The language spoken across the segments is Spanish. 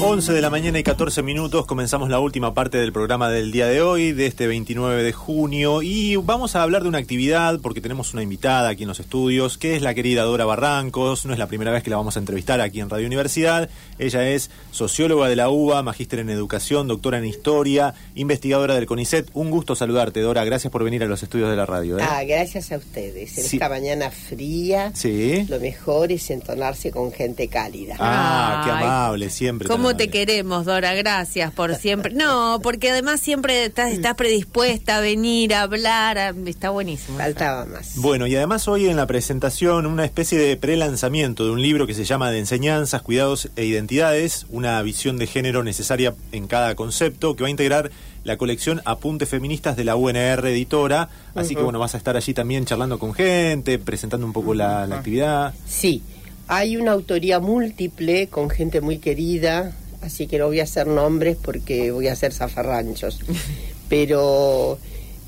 11 de la mañana y 14 minutos comenzamos la última parte del programa del día de hoy, de este 29 de junio, y vamos a hablar de una actividad porque tenemos una invitada aquí en los estudios, que es la querida Dora Barrancos, no es la primera vez que la vamos a entrevistar aquí en Radio Universidad, ella es socióloga de la UBA, magíster en educación, doctora en historia, investigadora del CONICET, un gusto saludarte Dora, gracias por venir a los estudios de la radio. ¿eh? Ah, gracias a ustedes, en Sí. esta mañana fría, Sí. lo mejor es entonarse con gente cálida. Ah, qué amable, siempre. tan ¿Cómo te queremos, Dora? Gracias por siempre. No, porque además siempre estás, estás predispuesta a venir, a hablar. a- Está buenísimo. Faltaba más. Bueno, y además hoy en la presentación una especie de prelanzamiento de un libro que se llama De enseñanzas, cuidados e identidades, una visión de género necesaria en cada concepto, que va a integrar la colección Apuntes Feministas de la UNR Editora. Así que bueno, vas a estar allí también charlando con gente, presentando un poco la, la actividad. Sí, hay una autoría múltiple con gente muy querida, así que no voy a hacer nombres porque voy a hacer zafarranchos. Pero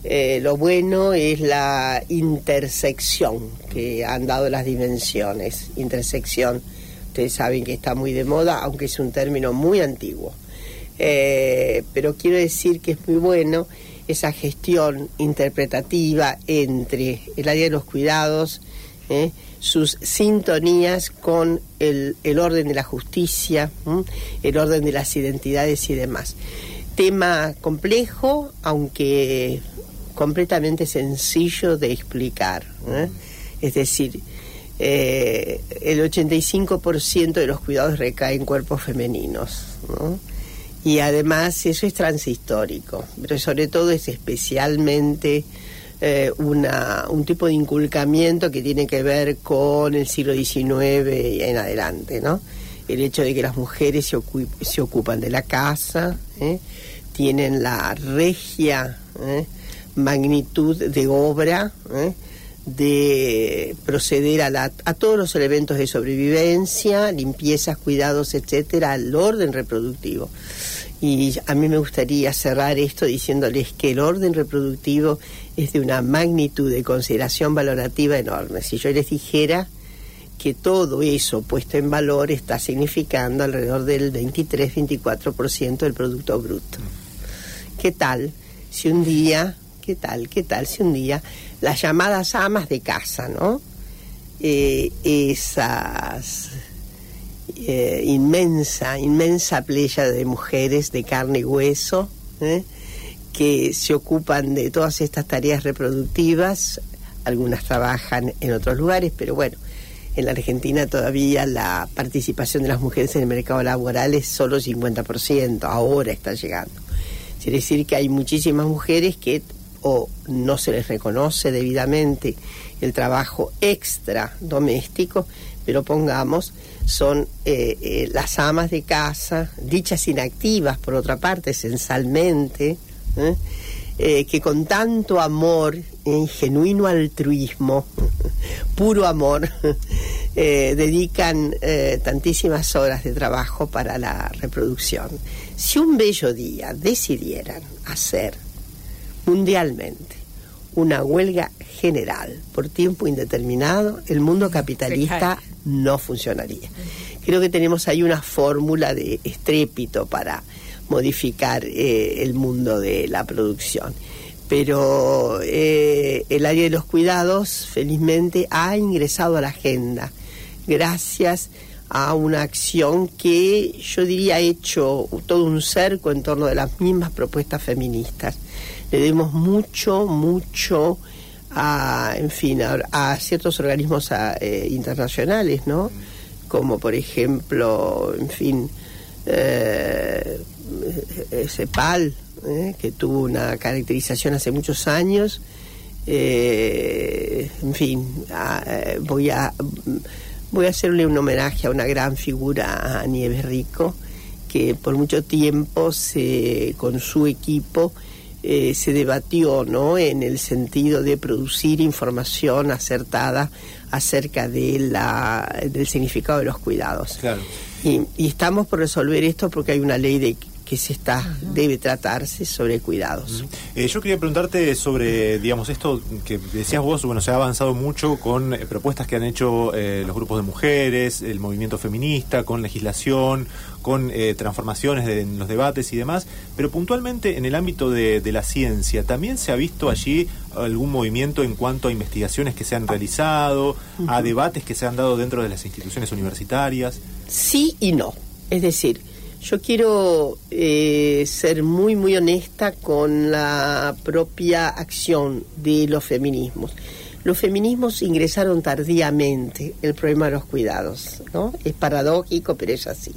eh, lo bueno es la intersección que han dado las dimensiones. Intersección, ustedes saben que está muy de moda, aunque es un término muy antiguo. Eh, pero quiero decir que es muy bueno esa gestión interpretativa entre el área de los cuidados, ¿eh? Sus sintonías con el, orden de la justicia, el orden de las identidades y demás. Tema complejo, aunque completamente sencillo de explicar. ¿eh? Es decir, eh, el 85% de los cuidados recae en cuerpos femeninos. ¿no? Y además eso es transhistórico, pero sobre todo es especialmente eh, una, un tipo de inculcamiento que tiene que ver con el siglo XIX y en adelante, ¿no? El hecho de que las mujeres se, ocu- se ocupan de la casa, ¿eh? tienen la regia ¿eh? magnitud de obra, ¿eh? de proceder a, la- a todos los elementos de sobrevivencia, limpiezas, cuidados, etcétera, al orden reproductivo. Y a mí me gustaría cerrar esto diciéndoles que el orden reproductivo es de una magnitud de consideración valorativa enorme. Si yo les dijera que todo eso puesto en valor está significando alrededor del 23-24% del Producto Bruto. ¿Qué tal si un día, qué tal, qué tal si un día las llamadas amas de casa, ¿no? Eh, esas eh, inmensa, inmensa playa de mujeres de carne y hueso ¿eh? que se ocupan de todas estas tareas reproductivas. Algunas trabajan en otros lugares, pero bueno, en la Argentina todavía la participación de las mujeres en el mercado laboral es solo 50%, ahora está llegando. Quiere decir que hay muchísimas mujeres que o no se les reconoce debidamente el trabajo extra doméstico, pero pongamos, son eh, eh, las amas de casa, dichas inactivas por otra parte, esencialmente, ¿eh? Eh, que con tanto amor, genuino altruismo, puro amor, dedican tantísimas horas de trabajo para la reproducción. Si un bello día decidieran hacer mundialmente una huelga general por tiempo indeterminado, el mundo capitalista no funcionaría. Creo que tenemos ahí una fórmula de estrépito para modificar eh, el mundo de la producción. Pero eh, el área de los cuidados, felizmente, ha ingresado a la agenda gracias a una acción que yo diría ha hecho todo un cerco en torno de las mismas propuestas feministas. Le debemos mucho, mucho a, en fin, a, a ciertos organismos a, eh, internacionales, ¿no? Como por ejemplo, en fin, eh, eh, CEPAL, eh, que tuvo una caracterización hace muchos años. En fin, voy a voy a hacerle un homenaje a una gran figura, a Nieves Rico, que por mucho tiempo se, con su equipo eh, se debatió ¿no? en el sentido de producir información acertada acerca de la, del significado de los cuidados. Claro. Y, y estamos por resolver esto porque hay una ley de, que se está debe tratarse sobre cuidados. Eh, yo quería preguntarte sobre, digamos, esto que decías vos, bueno, se ha avanzado mucho con eh, propuestas que han hecho eh, los grupos de mujeres, el movimiento feminista, con legislación, con transformaciones en los debates y demás, pero puntualmente en el ámbito de, la ciencia, ¿también se ha visto allí algún movimiento en cuanto a investigaciones que se han realizado, a debates que se han dado dentro de las instituciones universitarias? Sí y no. Es decir, yo quiero eh, ser muy, muy honesta con la propia acción de los feminismos. Los feminismos ingresaron tardíamente el problema de los cuidados, ¿no? Es paradójico, pero es así.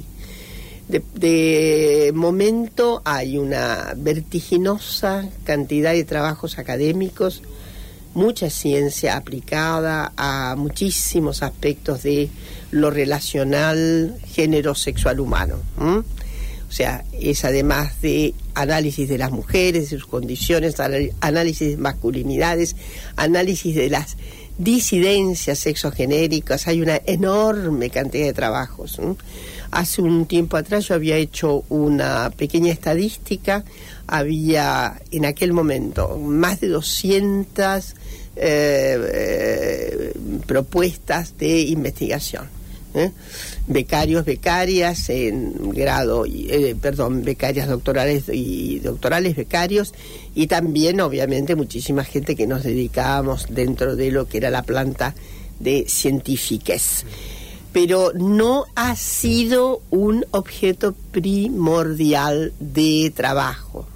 de, momento hay una vertiginosa cantidad de trabajos académicos, mucha ciencia aplicada a muchísimos aspectos de lo relacional género sexual humano. O sea, es además de análisis de las mujeres, de sus condiciones, análisis de masculinidades, análisis de las disidencias sexogenéricas, hay una enorme cantidad de trabajos. Hace un tiempo atrás yo había hecho una pequeña estadística, había en aquel momento más de 200 eh, eh, propuestas de investigación. ¿eh? becarios, becarias en grado, perdón, becarias doctorales y doctorales, becarios, y también obviamente muchísima gente que nos dedicábamos dentro de lo que era la planta de científicas. Pero no ha sido un objeto primordial de trabajo.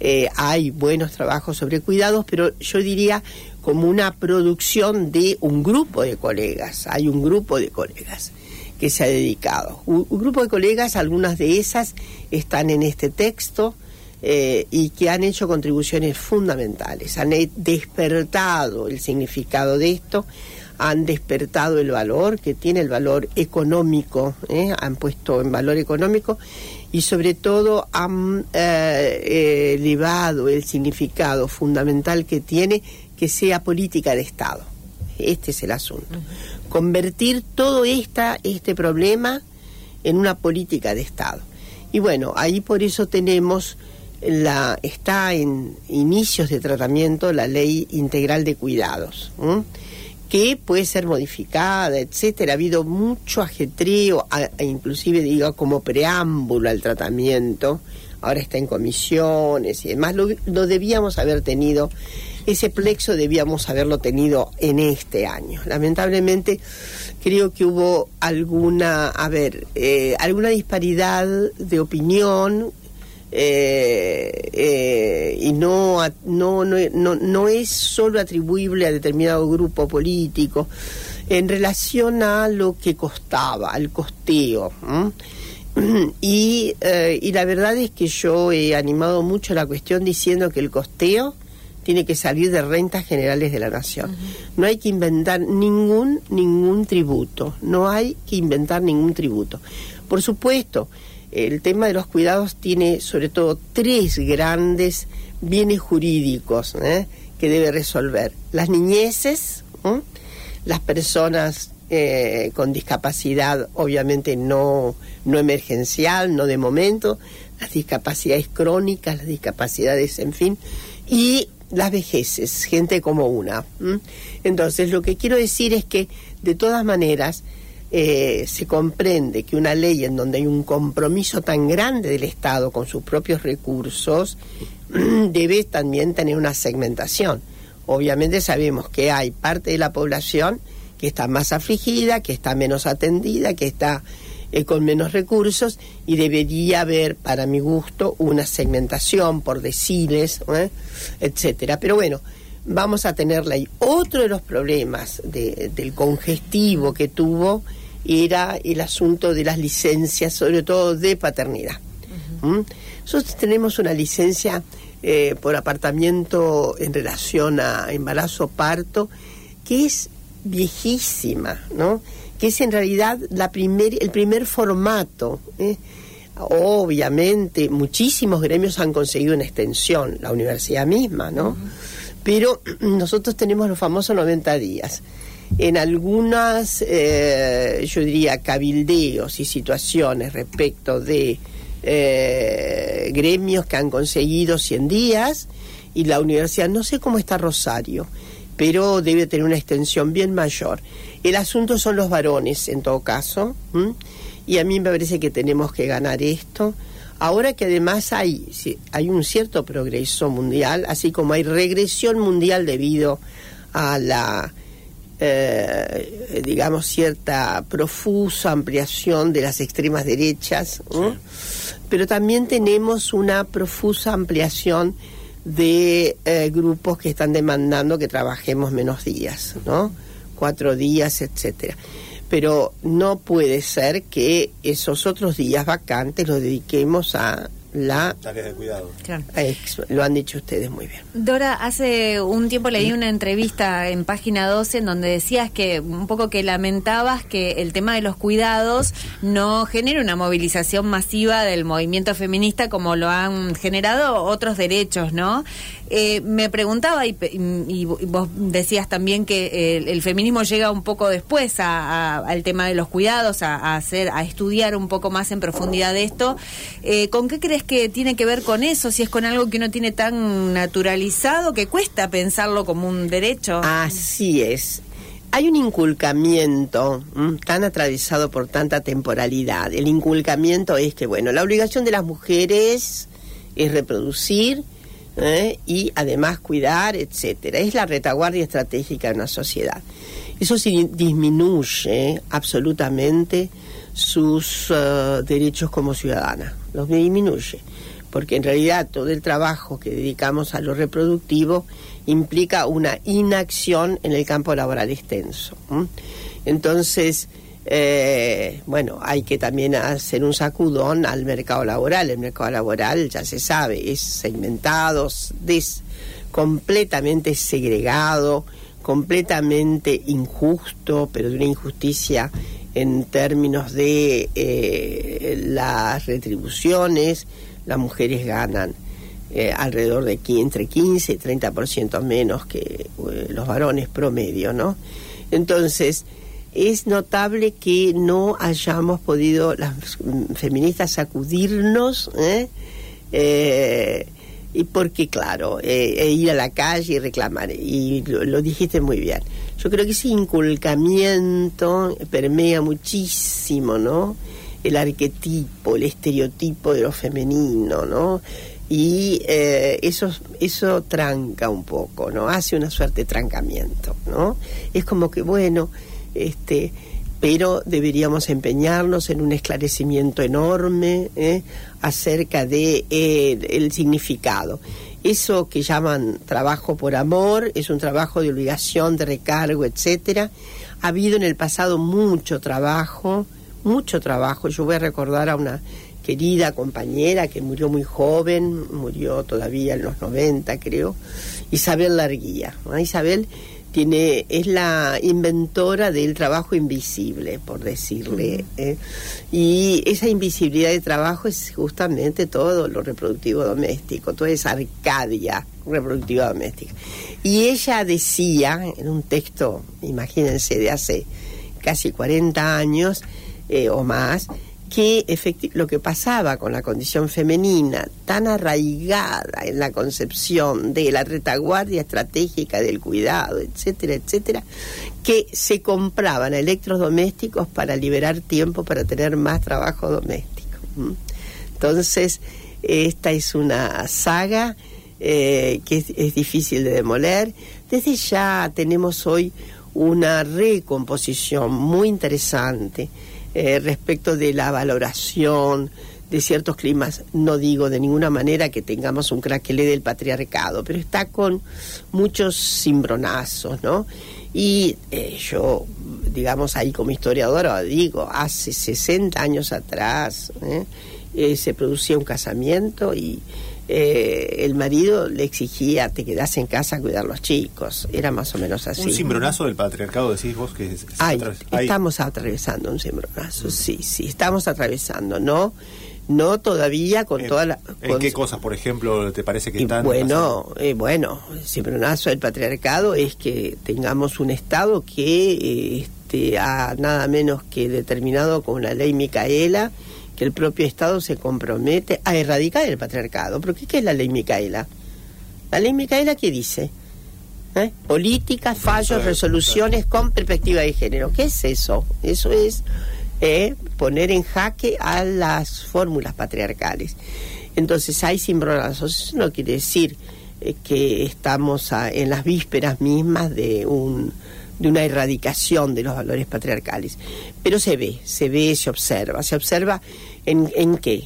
Eh, hay buenos trabajos sobre cuidados, pero yo diría como una producción de un grupo de colegas. Hay un grupo de colegas que se ha dedicado. Un, grupo de colegas, algunas de esas están en este texto eh, y que han hecho contribuciones fundamentales. Han despertado el significado de esto, han despertado el valor, que tiene el valor económico, ¿eh? han puesto en valor económico y sobre todo han eh, elevado el significado fundamental que tiene que sea política de Estado. Este es el asunto. Convertir todo esta, este problema en una política de Estado. Y bueno, ahí por eso tenemos la está en inicios de tratamiento la ley integral de cuidados, que puede ser modificada, etcétera. Ha habido mucho ajetreo, inclusive digo como preámbulo al tratamiento. Ahora está en comisiones y demás. lo debíamos haber tenido ese plexo debíamos haberlo tenido en este año. Lamentablemente creo que hubo alguna, a ver, eh, alguna disparidad de opinión eh, eh, y no, no, no, no, es solo atribuible a determinado grupo político en relación a lo que costaba, al costeo. Y, y la verdad es que yo he animado mucho la cuestión diciendo que el costeo tiene que salir de rentas generales de la nación. No hay que inventar ningún ningún tributo, no hay que inventar ningún tributo. Por supuesto, el tema de los cuidados tiene sobre todo tres grandes bienes jurídicos ¿eh? que debe resolver. Las niñeces, las personas eh, con discapacidad, obviamente no, no emergencial, no de momento, las discapacidades crónicas, las discapacidades, en fin, y las vejeces, gente como una. Entonces, lo que quiero decir es que, de todas maneras, eh, se comprende que una ley en donde hay un compromiso tan grande del Estado con sus propios recursos debe también tener una segmentación. Obviamente sabemos que hay parte de la población que está más afligida, que está menos atendida, que está eh, con menos recursos y debería haber, para mi gusto, una segmentación por deciles, etcétera. Pero bueno, vamos a tenerla ahí. Otro de los problemas del congestivo que tuvo era el asunto de las licencias, sobre todo de paternidad. ¿Mm? Nosotros tenemos una licencia eh, por apartamiento en relación a embarazo parto que es viejísima, ¿no? que es en realidad la primer, el primer formato. ¿eh? Obviamente, muchísimos gremios han conseguido una extensión, la universidad misma, ¿no? Pero nosotros tenemos los famosos 90 días. En algunas, eh, yo diría, cabildeos y situaciones respecto de eh, gremios que han conseguido 100 días y la universidad, no sé cómo está Rosario, pero debe tener una extensión bien mayor. El asunto son los varones, en todo caso, y a mí me parece que tenemos que ganar esto. Ahora que además hay, hay un cierto progreso mundial, así como hay regresión mundial debido a la, eh, digamos, cierta profusa ampliación de las extremas derechas, pero también tenemos una profusa ampliación de eh, grupos que están demandando que trabajemos menos días, ¿no? Cuatro días, etcétera. Pero no puede ser que esos otros días vacantes los dediquemos a la de cuidado. lo han dicho ustedes muy bien. Dora, hace un tiempo leí una entrevista en página 12 en donde decías que un poco que lamentabas que el tema de los cuidados no genere una movilización masiva del movimiento feminista como lo han generado otros derechos, ¿no? Eh, me preguntaba, y, vos decías también que el, feminismo llega un poco después al tema de los cuidados, a, hacer, a estudiar un poco más en profundidad de esto. Eh, ¿Con qué crees que tiene que ver con eso? Si es con algo que uno tiene tan naturalizado que cuesta pensarlo como un derecho. Así es. Hay un inculcamiento tan atravesado por tanta temporalidad. El inculcamiento es que, bueno, la obligación de las mujeres es reproducir ¿eh? y además cuidar, etcétera. Es la retaguardia estratégica de una sociedad. Eso disminuye absolutamente sus uh, derechos como ciudadana, los disminuye, porque en realidad todo el trabajo que dedicamos a lo reproductivo implica una inacción en el campo laboral extenso. Entonces, eh, bueno, hay que también hacer un sacudón al mercado laboral. El mercado laboral, ya se sabe, es segmentado, des, completamente segregado, completamente injusto, pero de una injusticia en términos de eh, las retribuciones, las mujeres ganan eh, alrededor de entre 15 y 30% menos que eh, los varones promedio, ¿no? Entonces, es notable que no hayamos podido las feministas sacudirnos, y porque claro, e ir a la calle y reclamar, y lo dijiste muy bien. Yo creo que ese inculcamiento permea muchísimo, ¿no? El arquetipo, el estereotipo de lo femenino, ¿no? Y eh, eso, eso tranca un poco, ¿no? Hace una suerte de trancamiento, ¿no? Es como que, bueno, este, pero deberíamos empeñarnos en un esclarecimiento enorme ¿eh? acerca de eh, significado. Eso que llaman trabajo por amor es un trabajo de obligación, de recargo, etcétera. Ha habido en el pasado mucho trabajo, mucho trabajo. Yo voy a recordar a una querida compañera que murió muy joven, murió todavía en los 90, creo, Isabel Larguía. Isabel tiene es la inventora del trabajo invisible, por decirle. ¿eh? Y esa invisibilidad de trabajo es justamente todo lo reproductivo doméstico, toda esa arcadia reproductiva doméstica. Y ella decía, en un texto, imagínense, de hace casi 40 años eh, o más, que lo que pasaba con la condición femenina, tan arraigada en la concepción de la retaguardia estratégica del cuidado, etcétera, etcétera, que se compraban electrodomésticos para liberar tiempo para tener más trabajo doméstico. Entonces, esta es una saga eh, que es difícil de demoler. Desde ya tenemos hoy una recomposición muy interesante eh, respecto de la valoración de ciertos climas. No digo de ninguna manera que tengamos un craquelé del patriarcado, pero está con muchos cimbronazos, ¿no? Y eh, yo, digamos, ahí como historiadora, digo, hace 60 años atrás ¿eh? se producía un casamiento y eh, el marido le exigía te quedás en casa a cuidar los chicos. Era más o menos así. Un cimbronazo del patriarcado, decís vos que... estamos atravesando un cimbronazo, sí, sí, estamos atravesando, ¿no? No todavía con toda la... ¿En qué cosas, por ejemplo, te parece que están... Bueno, eh, bueno, el cimbronazo del patriarcado es que tengamos un Estado que... Eh, este, ha nada menos que determinado con la ley Micaela que el propio Estado se compromete a erradicar el patriarcado. Porque ¿qué es la ley Micaela? La ley Micaela, ¿qué dice? ¿Eh? Políticas, fallos, resoluciones con perspectiva de género. ¿Qué es eso? Eso es eh, poner en jaque a las fórmulas patriarcales. Entonces hay cimbronazos. Eso no quiere decir eh, que estamos en las vísperas mismas de un de una erradicación de los valores patriarcales. Pero se ve, se ve, se observa. ¿Se observa en, en qué?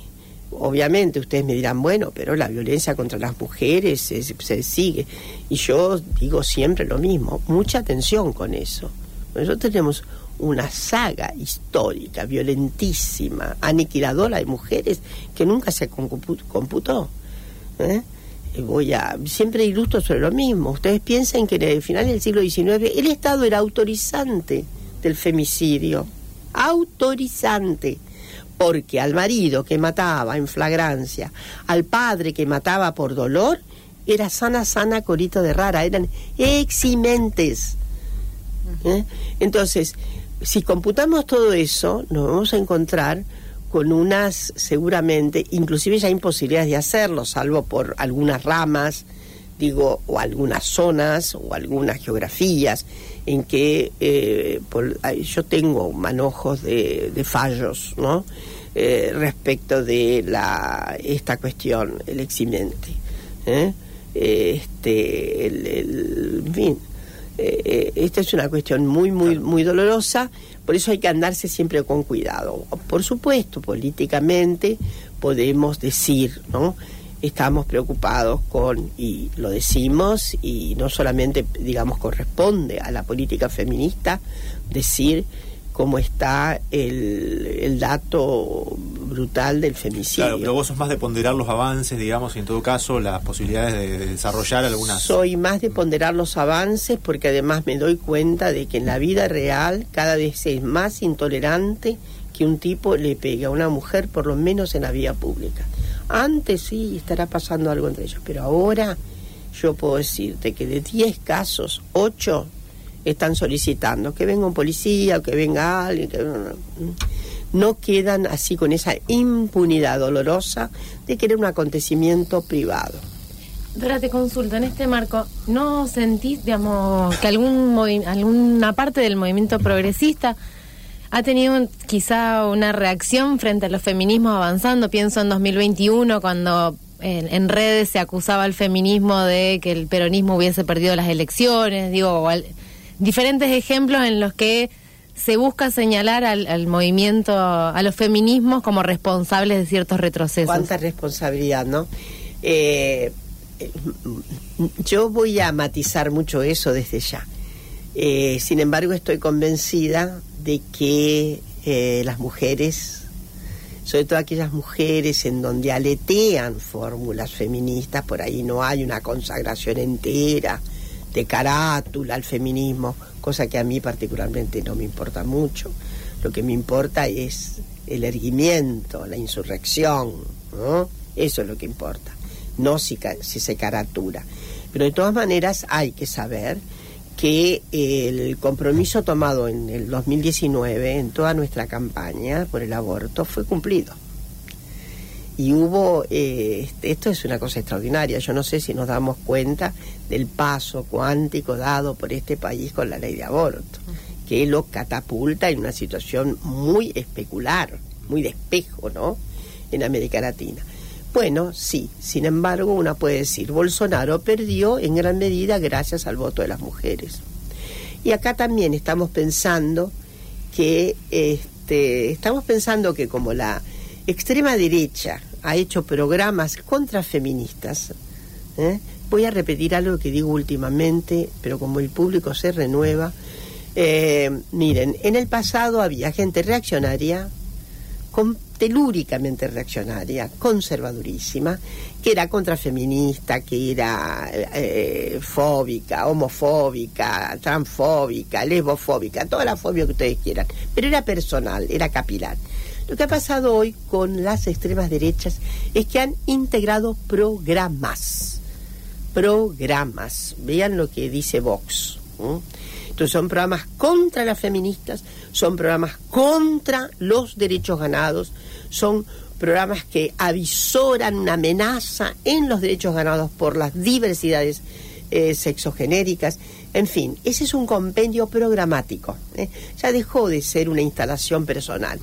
Obviamente ustedes me dirán, bueno, pero la violencia contra las mujeres se, sigue. Y yo digo siempre lo mismo, mucha atención con eso. Nosotros tenemos una saga histórica, violentísima, aniquiladora de mujeres que nunca se computó. ¿eh? voy a siempre ilustro sobre lo mismo. Ustedes piensen que en el final del siglo XIX el Estado era autorizante del femicidio, autorizante, porque al marido que mataba en flagrancia, al padre que mataba por dolor, era sana, sana, corito de rara, eran eximentes. ¿Eh? Entonces, si computamos todo eso, nos vamos a encontrar con unas seguramente, inclusive ya imposibilidades de hacerlo, salvo por algunas ramas, digo, o algunas zonas o algunas geografías en que eh, yo tengo manojos de, fallos, ¿no? Eh, respecto de la esta cuestión, el eximente. ¿eh? Este, el, en fin, esta es una cuestión muy, muy, muy dolorosa por eso hay que andarse siempre con cuidado. Por supuesto, políticamente podemos decir, ¿no? Estamos preocupados con, y lo decimos, y no solamente, digamos, corresponde a la política feminista decir cómo está el, el dato brutal del femicidio. Claro, pero vos sos más de ponderar los avances, digamos, y en todo caso las posibilidades de, desarrollar algunas... Soy más de ponderar los avances porque además me doy cuenta de que en la vida real cada vez es más intolerante que un tipo le pegue a una mujer, por lo menos en la vía pública. Antes sí estará pasando algo entre ellos, pero ahora yo puedo decirte que de 10 casos, 8 están solicitando que venga un policía o que venga alguien, que no quedan así con esa impunidad dolorosa de que era un acontecimiento privado. Dora, te consulto, en este marco, ¿no sentís, digamos, que algún alguna parte del movimiento progresista ha tenido quizá una reacción frente a los feminismos avanzando? Pienso en 2021, cuando en, redes se acusaba al feminismo de que el peronismo hubiese perdido las elecciones, digo, diferentes ejemplos en los que se busca señalar al, movimiento, a los feminismos como responsables de ciertos retrocesos. Cuánta responsabilidad, ¿no? Eh, yo voy a matizar mucho eso desde ya. Eh, sin embargo, estoy convencida de que eh, las mujeres, sobre todo aquellas mujeres en donde aletean fórmulas feministas, por ahí no hay una consagración entera de carátula al feminismo, cosa que a mí particularmente no me importa mucho. Lo que me importa es el erguimiento, la insurrección. Eso es lo que importa, no si, si se caratura. Pero de todas maneras hay que saber que el compromiso tomado en el 2019, en toda nuestra campaña por el aborto, fue cumplido y hubo, eh, esto es una cosa extraordinaria, yo no sé si nos damos cuenta del paso cuántico dado por este país con la ley de aborto, que lo catapulta en una situación muy especular, muy de espejo, ¿no? En América Latina. Bueno, sí, sin embargo, uno puede decir, Bolsonaro perdió en gran medida gracias al voto de las mujeres. Y acá también estamos pensando que, este, estamos pensando que como la extrema derecha ha hecho programas contra feministas. ¿eh? Voy a repetir algo que digo últimamente, pero como el público se renueva, eh, miren, en el pasado había gente reaccionaria, telúricamente reaccionaria, conservadurísima, que era contrafeminista, que era eh, fóbica, homofóbica, transfóbica, lesbofóbica, toda la fobia que ustedes quieran, pero era personal, era capilar. Lo que ha pasado hoy con las extremas derechas es que han integrado programas. Programas. Vean lo que dice Vox. Entonces son programas contra las feministas, son programas contra los derechos ganados, son programas que avisoran una amenaza en los derechos ganados por las diversidades eh, sexogenéricas. En fin, ese es un compendio programático. ¿eh? Ya dejó de ser una instalación personal.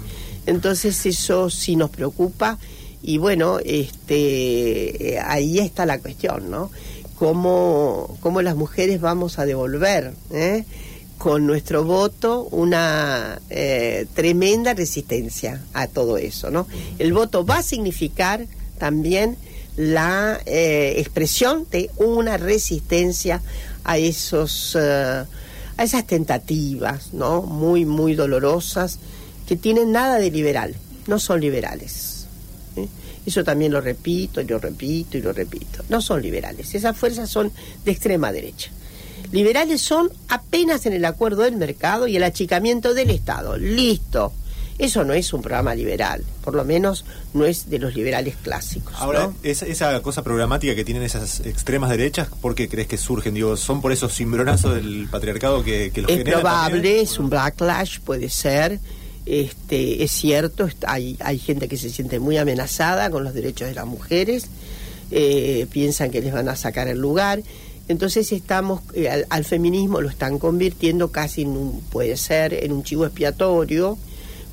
Entonces eso sí nos preocupa y bueno, este, eh, ahí está la cuestión, ¿no? Cómo, cómo las mujeres vamos a devolver ¿eh? Con nuestro voto una eh, tremenda resistencia a todo eso, ¿no? El voto va a significar también la eh, expresión de una resistencia a esos eh, a esas tentativas, ¿no? Muy muy dolorosas que tienen nada de liberal, no son liberales. Eso también lo repito, y lo repito y lo repito. No son liberales, esas fuerzas son de extrema derecha. Liberales son apenas en el acuerdo del mercado y el achicamiento del Estado. Listo. Eso no es un programa liberal, por lo menos no es de los liberales clásicos. Ahora, ¿no? esa, esa cosa programática que tienen esas extremas derechas, ¿por qué crees que surgen? Digo, ¿son por esos cimbronazos del patriarcado que, que los es generan probable, también? es un backlash, puede ser. Este, es cierto, hay, hay gente que se siente muy amenazada con los derechos de las mujeres, eh, piensan que les van a sacar el lugar. Entonces estamos, eh, al, feminismo lo están convirtiendo casi en un, puede ser, en un chivo expiatorio,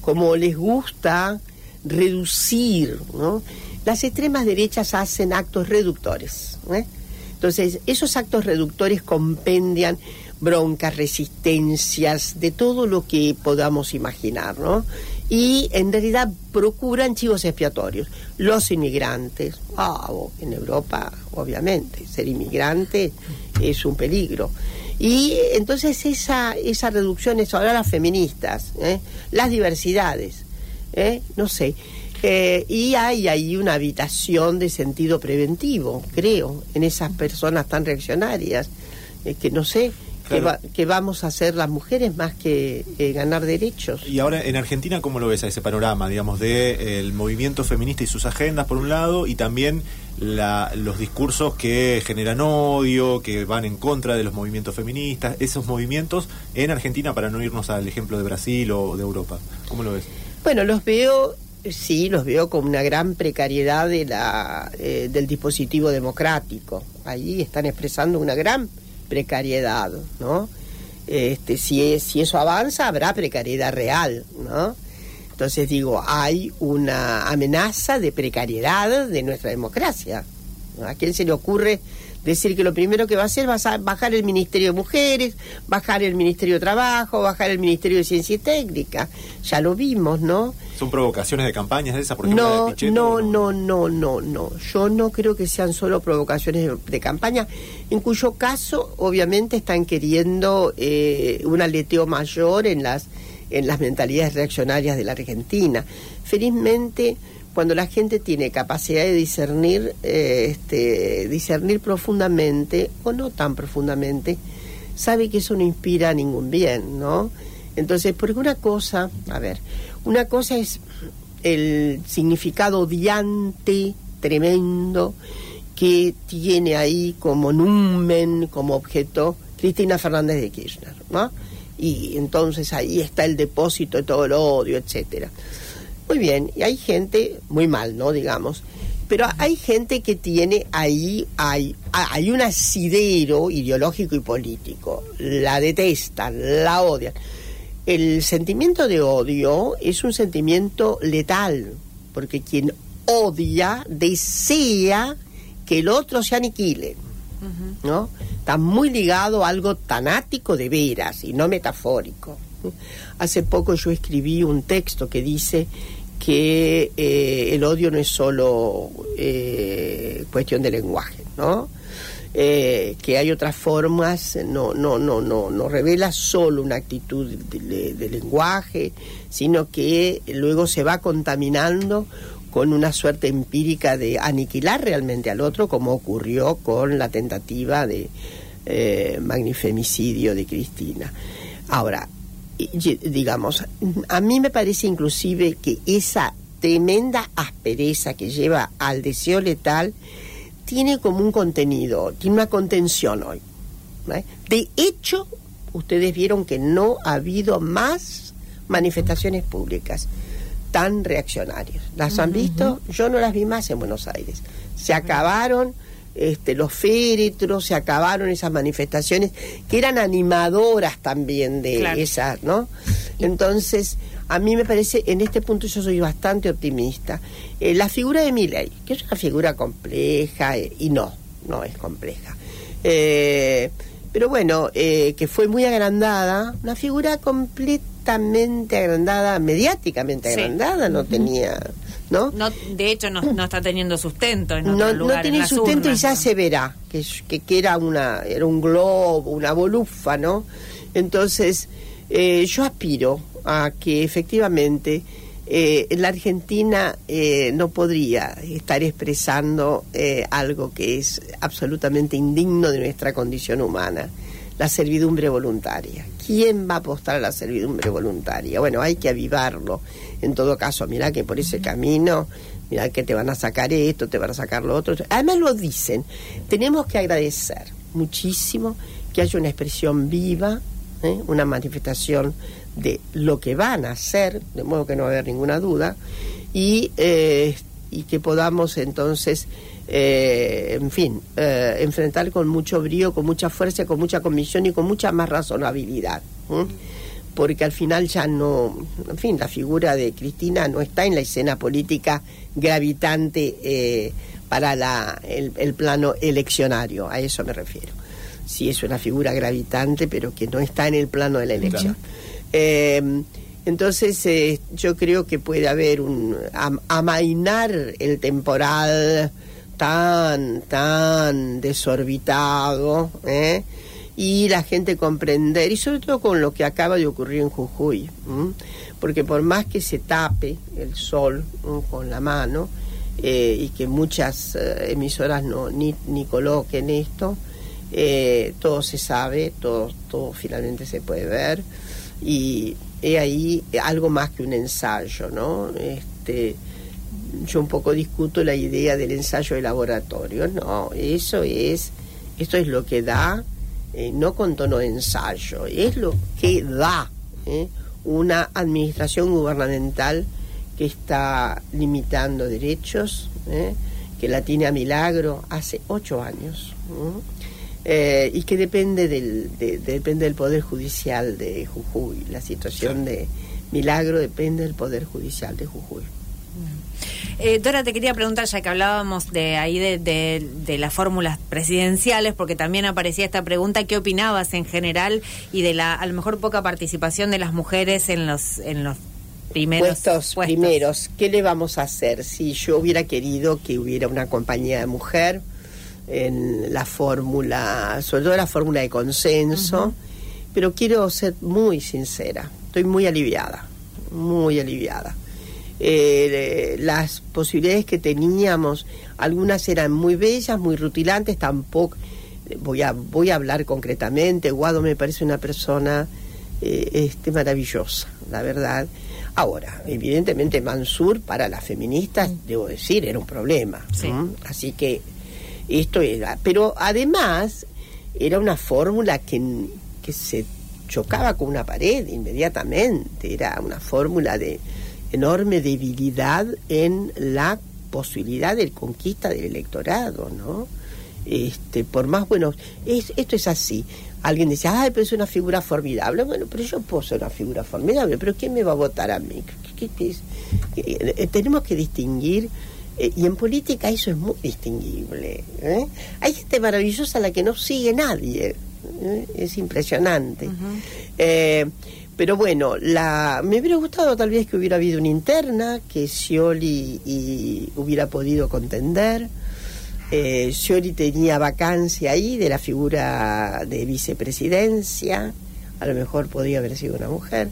como les gusta reducir, ¿no? Las extremas derechas hacen actos reductores. ¿eh? Entonces, esos actos reductores compendian broncas, resistencias, de todo lo que podamos imaginar, ¿no? Y en realidad procuran chivos expiatorios. Los inmigrantes, ah, o- en Europa, obviamente, ser inmigrante es un peligro. Y entonces esa, esa reducción es ahora las feministas, ¿eh? las diversidades, ¿eh? no sé. Eh, y hay ahí una habitación de sentido preventivo, creo, en esas personas tan reaccionarias, que no sé, que, Claro. va- que vamos a hacer las mujeres más que eh, ganar derechos. Y ahora en Argentina, ¿cómo lo ves a ese panorama, digamos, de eh, el movimiento feminista y sus agendas por un lado y también la- los discursos que generan odio, que van en contra de los movimientos feministas, esos movimientos en Argentina para no irnos al ejemplo de Brasil o de Europa? ¿Cómo lo ves? Bueno, los veo, sí, los veo con una gran precariedad de la, eh, del dispositivo democrático. Ahí están expresando una gran precariedad, ¿no? Este, si, es- si eso avanza, habrá precariedad real, ¿no? Entonces digo, hay una amenaza de precariedad de nuestra democracia. ¿A quién se le ocurre decir que lo primero que va a hacer va a bajar el Ministerio de Mujeres, bajar el Ministerio de Trabajo, bajar el Ministerio de Ciencia y Técnica? Ya lo vimos, ¿no? ¿Son provocaciones de campañas esas, por ejemplo, No, de Pichetto, no, no, no, no, no. Yo no creo que sean solo provocaciones de, de campaña, en cuyo caso, obviamente, están queriendo eh, un aleteo mayor en las en las mentalidades reaccionarias de la Argentina. Felizmente, cuando la gente tiene capacidad de discernir, eh, este, discernir profundamente o no tan profundamente, sabe que eso no inspira ningún bien, ¿no? Entonces, porque una cosa, a ver, una cosa es el significado odiante, tremendo, que tiene ahí como numen, como objeto, Cristina Fernández de Kirchner, ¿no? Y entonces ahí está el depósito de todo el odio, etcétera. Muy bien, y hay gente, muy mal, ¿no? Digamos, pero hay gente que tiene ahí, hay, hay un asidero ideológico y político. La detestan, la odian. El sentimiento de odio es un sentimiento letal, porque quien odia desea que el otro se aniquile. ¿no? Está muy ligado a algo tanático de veras y no metafórico. Hace poco yo escribí un texto que dice que eh, el odio no es solo eh, cuestión de lenguaje, ¿no? Eh, que hay otras formas, no, no, no, no, no revela solo una actitud de, lenguaje, sino que luego se va contaminando con una suerte empírica de aniquilar realmente al otro, como ocurrió con la tentativa de magnifemicidio de Cristina. Ahora, digamos, a mí me parece inclusive que esa tremenda aspereza que lleva al deseo letal tiene como un contenido, tiene una contención hoy. ¿eh? De hecho, ustedes vieron que no ha habido más manifestaciones públicas. tan reaccionarios. ¿Las han visto? Yo no las vi más en Buenos Aires. Se acabaron este, los féretros, se acabaron esas manifestaciones que eran animadoras también de Claro. esas, ¿no? Entonces, a mí me parece, en este punto yo soy bastante optimista. Eh, la figura de Milley, que es una figura compleja, eh, y no, no es compleja. Eh, pero bueno, eh, que fue muy agrandada, una figura completamente agrandada, mediáticamente Sí. agrandada, no tenía, ¿no? No, de hecho, no, no está teniendo sustento en otro no, lugar. no en las sustento y ya ¿no? se verá que, que, que era una era un globo, una bolufa, ¿no? Entonces, eh, yo aspiro a que efectivamente eh, la Argentina eh, no podría estar expresando eh, algo que es absolutamente indigno de nuestra condición humana, la servidumbre voluntaria. ¿Quién va a apostar a la servidumbre voluntaria? Bueno, hay que avivarlo. En todo caso, mira que por ese camino, mira que te van a sacar esto, te van a sacar lo otro. Además lo dicen. Tenemos que agradecer muchísimo que haya una expresión viva, ¿eh? una manifestación de lo que van a hacer, de modo que no va a haber ninguna duda, y, eh, y que podamos entonces, eh, en fin, eh, enfrentar con mucho brío, con mucha fuerza, con mucha convicción y con mucha más razonabilidad. ¿eh? Porque al final ya no, en fin, la figura de Cristina no está en la escena política gravitante para la, el, el plano eleccionario, a eso me refiero. Sí es una figura gravitante, pero que no está en el plano de la elección. Eh, entonces, eh, yo creo que puede haber un am- amainar el temporal tan, tan desorbitado, ¿eh? y la gente comprender, y sobre todo con lo que acaba de ocurrir en Jujuy, porque por más que se tape el sol con la mano, eh, y que muchas eh, emisoras no ni, ni coloquen esto, eh, todo se sabe, todo, todo finalmente se puede ver y he ahí algo más que un ensayo, ¿no? Este, yo un poco discuto la idea del ensayo de laboratorio, no, eso es, esto es lo que da, eh, no con tono de ensayo, es lo que da ¿eh? una administración gubernamental que está limitando derechos, ¿eh? que la tiene a milagro hace ocho años. y que depende del, de- depende del Poder Judicial de Jujuy. La situación de Milagro depende del Poder Judicial de Jujuy. Eh, Dora, te quería preguntar, ya que hablábamos de ahí de, de- de las fórmulas presidenciales, porque también aparecía esta pregunta, ¿qué opinabas en general y de la a lo mejor poca participación de las mujeres en los en los primeros puestos, primeros, ¿qué le vamos a hacer? Si yo hubiera querido que hubiera una compañía de mujer en la fórmula, sobre todo la fórmula de consenso, pero quiero ser muy sincera, estoy muy aliviada, muy aliviada. Eh, las posibilidades que teníamos, algunas eran muy bellas, muy rutilantes, tampoco voy a voy a hablar concretamente. Guado me parece una persona eh, este maravillosa, la verdad. Ahora, evidentemente Mansur para las feministas, debo decir, era un problema. Así que esto era, pero además era una fórmula que, que se chocaba con una pared inmediatamente, era una fórmula de enorme debilidad en la posibilidad de conquista del electorado, ¿no? Este, por más bueno, es, esto es así. Alguien decía, ay, pero es una figura formidable. Bueno, pero yo puedo ser una figura formidable, pero ¿quién me va a votar a mí? ¿Qué-? Eh, eh, tenemos que distinguir, eh, y en política eso es muy distinguible. ¿eh? Hay gente maravillosa a la que no sigue nadie. ¿eh? Es impresionante. Pero bueno, la, me hubiera gustado tal vez que hubiera habido una interna, que Scioli hubiera podido contender. Eh, Scioli tenía vacancia ahí de la figura de vicepresidencia, a lo mejor podría haber sido una mujer.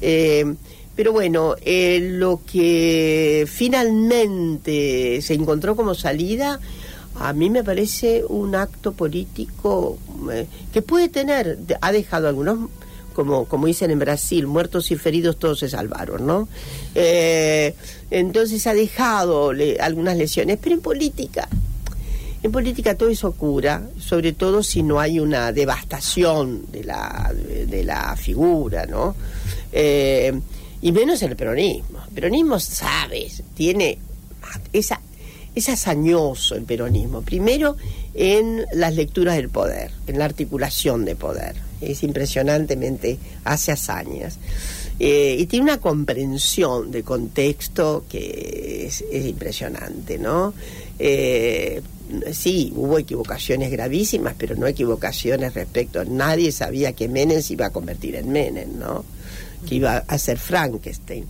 Eh, pero bueno, eh, lo que finalmente se encontró como salida, a mí me parece un acto político eh, que puede tener, ha dejado algunos, como, como dicen en Brasil, muertos y feridos todos se salvaron, ¿no? Eh, entonces ha dejado algunas lesiones, pero en política en política todo eso cura, sobre todo si no hay una devastación de la, de la figura, ¿no? Eh, y menos el peronismo. El peronismo, sabes, tiene esa es hazañoso el peronismo. Primero en las lecturas del poder, en la articulación de poder. Es impresionantemente hace hazañas. Eh, y tiene una comprensión de contexto que es, impresionante, ¿no? Eh, sí, hubo equivocaciones gravísimas, pero no equivocaciones respecto. Nadie sabía que Menem se iba a convertir en Menem, ¿no? Que iba a ser Frankenstein.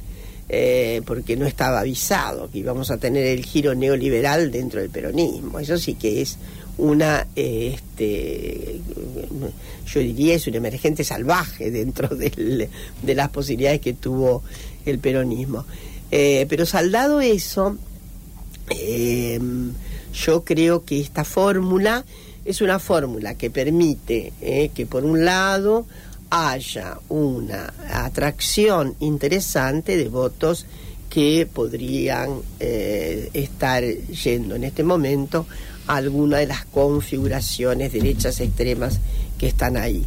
Eh, porque no estaba avisado que íbamos a tener el giro neoliberal dentro del peronismo. Eso sí que es una, eh, este, yo diría, es un emergente salvaje dentro de las posibilidades que tuvo el peronismo. Eh, pero saldado eso, yo creo que esta fórmula es una fórmula que permite que por un lado haya una atracción interesante de votos que podrían eh, estar yendo en este momento alguna de las configuraciones derechas extremas que están ahí.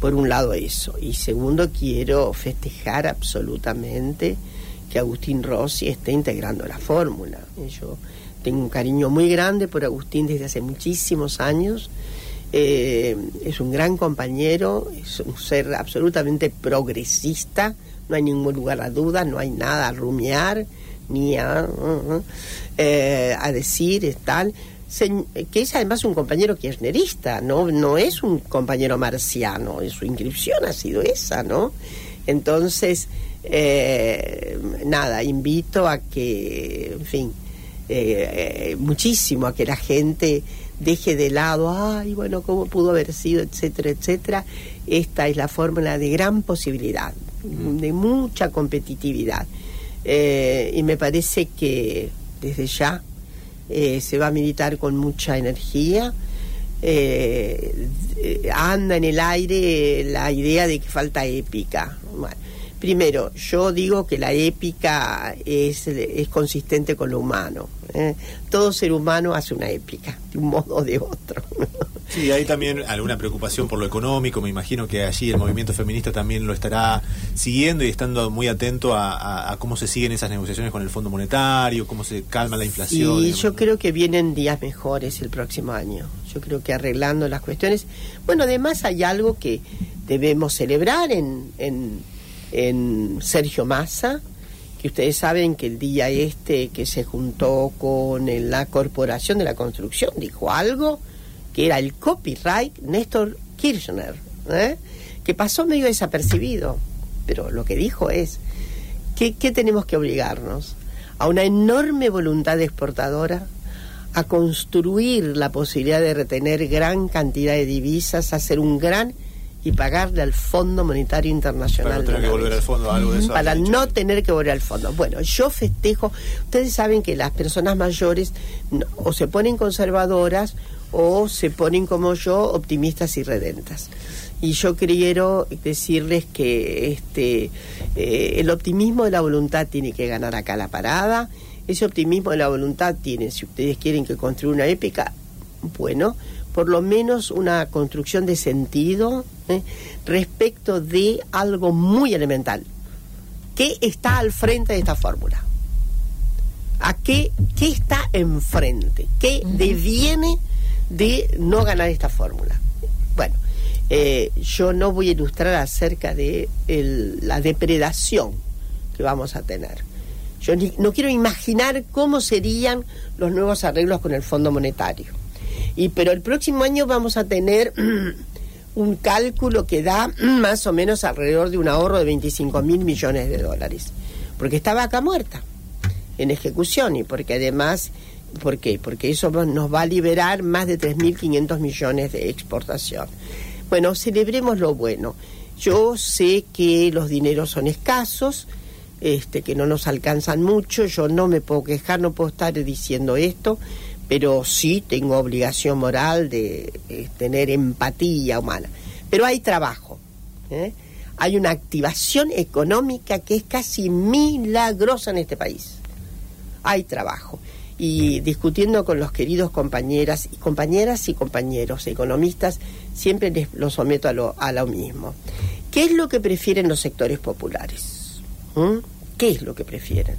Por un lado eso. Y segundo, quiero festejar absolutamente que Agustín Rossi esté integrando la fórmula. Yo tengo un cariño muy grande por Agustín desde hace muchísimos años eh, es un gran compañero, es un ser absolutamente progresista, no hay ningún lugar a duda, no hay nada a rumiar ni a, eh, a decir, tal. Que es además un compañero kirchnerista, ¿no? no es un compañero marciano, su inscripción ha sido esa, ¿no? Entonces, eh, nada, invito a que, en fin, muchísimo a que la gente deje de lado, ay, bueno, cómo pudo haber sido, etcétera, etcétera. Esta es la fórmula de gran posibilidad, de mucha competitividad. Eh, y me parece que desde ya eh, se va a militar con mucha energía. Eh, anda en el aire la idea de que falta épica. Primero, yo digo que la épica es, es consistente con lo humano. ¿eh? todo ser humano hace una épica, de un modo o de otro. Sí, hay también alguna preocupación por lo económico. Me imagino que allí el movimiento feminista también lo estará siguiendo y estando muy atento a, cómo se siguen esas negociaciones con el Fondo Monetario, cómo se calma la inflación. Y yo creo que vienen días mejores el próximo año. Yo creo que arreglando las cuestiones. Bueno, además hay algo que debemos celebrar en, en, en Sergio Massa que ustedes saben que el día este que se juntó con la Corporación de la Construcción dijo algo que era el copyright Néstor Kirchner, ¿eh? que pasó medio desapercibido, pero lo que dijo es que ¿qué tenemos que obligarnos? A una enorme voluntad exportadora, a construir la posibilidad de retener gran cantidad de divisas, a hacer un gran y pagarle al Fondo Monetario Internacional. Para no tener que volver al fondo, algo de eso. Para no tener que volver al fondo. Bueno, yo festejo. Ustedes saben que las personas mayores o se ponen conservadoras o se ponen como yo optimistas y redentas. Y yo quiero decirles que este eh, el optimismo de la voluntad tiene que ganar acá la parada. Ese optimismo de la voluntad tiene, si ustedes quieren que construya una épica, bueno, por lo menos una construcción de sentido ¿eh? respecto de algo muy elemental. ¿Qué está al frente de esta fórmula? ¿A qué, qué está enfrente? ¿Qué deviene de no ganar esta fórmula? Bueno, eh, yo no voy a ilustrar acerca de la depredación que vamos a tener. Yo no quiero imaginar cómo serían los nuevos arreglos con el Fondo Monetario y pero el próximo año vamos a tener un cálculo que da más o menos alrededor de un ahorro de 25 mil millones de dólares, porque está vaca muerta en ejecución y porque además, ¿por qué? Porque eso nos va a liberar más de 3.500 millones de exportación. Bueno, celebremos lo bueno. Yo sé que los dineros son escasos, este, que no nos alcanzan mucho, yo no me puedo quejar, no puedo estar diciendo esto, pero sí tengo obligación moral de, tener empatía humana. Pero hay trabajo, ¿eh? hay una activación económica que es casi milagrosa en este país. Hay trabajo. Y discutiendo con los queridos compañeras y compañeras y compañeros economistas, siempre les lo someto a lo, a lo mismo. ¿Qué es lo que prefieren los sectores populares? ¿Mm? ¿Qué es lo que prefieren?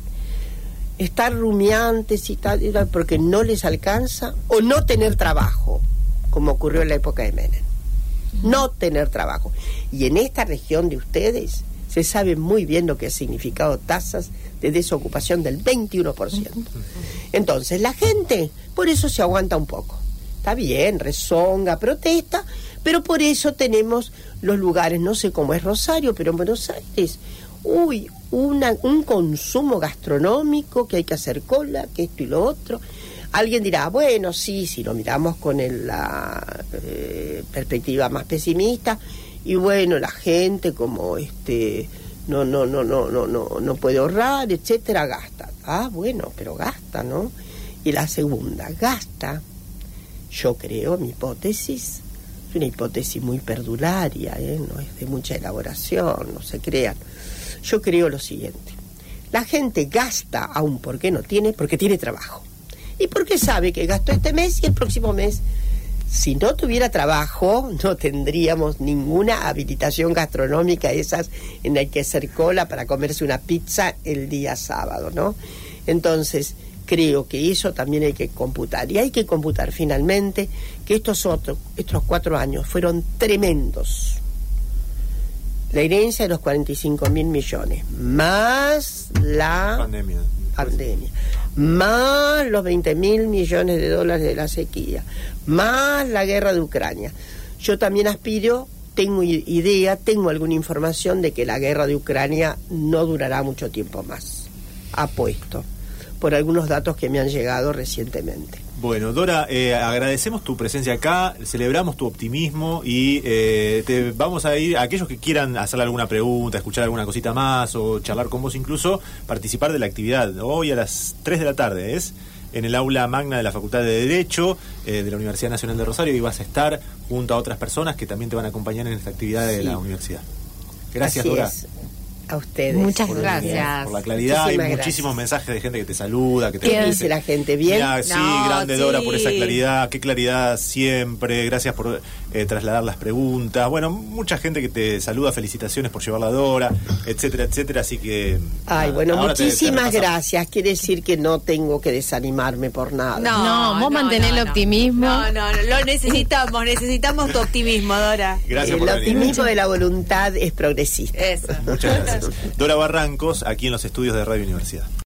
¿Estar rumiantes y tal, y tal porque no les alcanza o no tener trabajo, como ocurrió en la época de Menem? No tener trabajo. Y en esta región de ustedes se sabe muy bien lo que ha significado tasas de desocupación del 21%. Entonces, la gente por eso se aguanta un poco. Está bien, rezonga, protesta, pero por eso tenemos los lugares, no sé cómo es Rosario, pero en Buenos Aires, uy, una, un consumo gastronómico que hay que hacer cola, que esto y lo otro. Alguien dirá, bueno, sí, si lo miramos con el- la eh, perspectiva más pesimista, y bueno, la gente como este no no no no no no no puede ahorrar, etcétera, gasta. Ah, bueno, pero gasta, ¿no? Y la segunda, gasta. Yo creo, mi hipótesis, es una hipótesis muy perdularia, ¿eh? no es de mucha elaboración, no se crean. Yo creo lo siguiente, la gente gasta aún porque no tiene, porque tiene trabajo. Y porque sabe que gastó este mes y el próximo mes, si no tuviera trabajo, no tendríamos ninguna habilitación gastronómica, esas en hay que hacer cola para comerse una pizza el día sábado, ¿no? Entonces, creo que eso también hay que computar. Y hay que computar finalmente que estos, otros, estos cuatro años fueron tremendos. La herencia de los 45 mil millones, más la Pandemia. pandemia, más los 20 mil millones de dólares de la sequía, más la guerra de Ucrania. Yo también aspiro, tengo idea, tengo alguna información de que la guerra de Ucrania no durará mucho tiempo más. Apuesto, por algunos datos que me han llegado recientemente. Bueno, Dora, eh, agradecemos tu presencia acá, celebramos tu optimismo y eh, te vamos a ir a aquellos que quieran hacerle alguna pregunta, escuchar alguna cosita más o charlar con vos incluso, participar de la actividad. Hoy a las 3 de la tarde es en el aula magna de la Facultad de Derecho eh, de la Universidad Nacional de Rosario y vas a estar junto a otras personas que también te van a acompañar en esta actividad de la universidad. Gracias, Así Dora. es. A ustedes. Muchas por- gracias. Por la claridad Muchísimas y muchísimos gracias. mensajes de gente que te saluda, que te ¿Qué bendice. dice la gente? ¿Bien? Mirá, sí, No, grande Dora por esa claridad, qué claridad siempre, gracias por eh, trasladar las preguntas. Bueno, mucha gente que te saluda, felicitaciones por llevarla a Dora, etcétera, etcétera, así que... Ay, nada, bueno, ahora te- te muchísimas gracias. Quiere decir que no tengo que desanimarme por nada. No, vos mantenés el optimismo. No, no, no, lo necesitamos, necesitamos tu optimismo, Dora. Gracias el por venir. optimismo de la voluntad es progresista. Eso. Muchas gracias. Dora Barrancos, aquí en los estudios de Radio Universidad.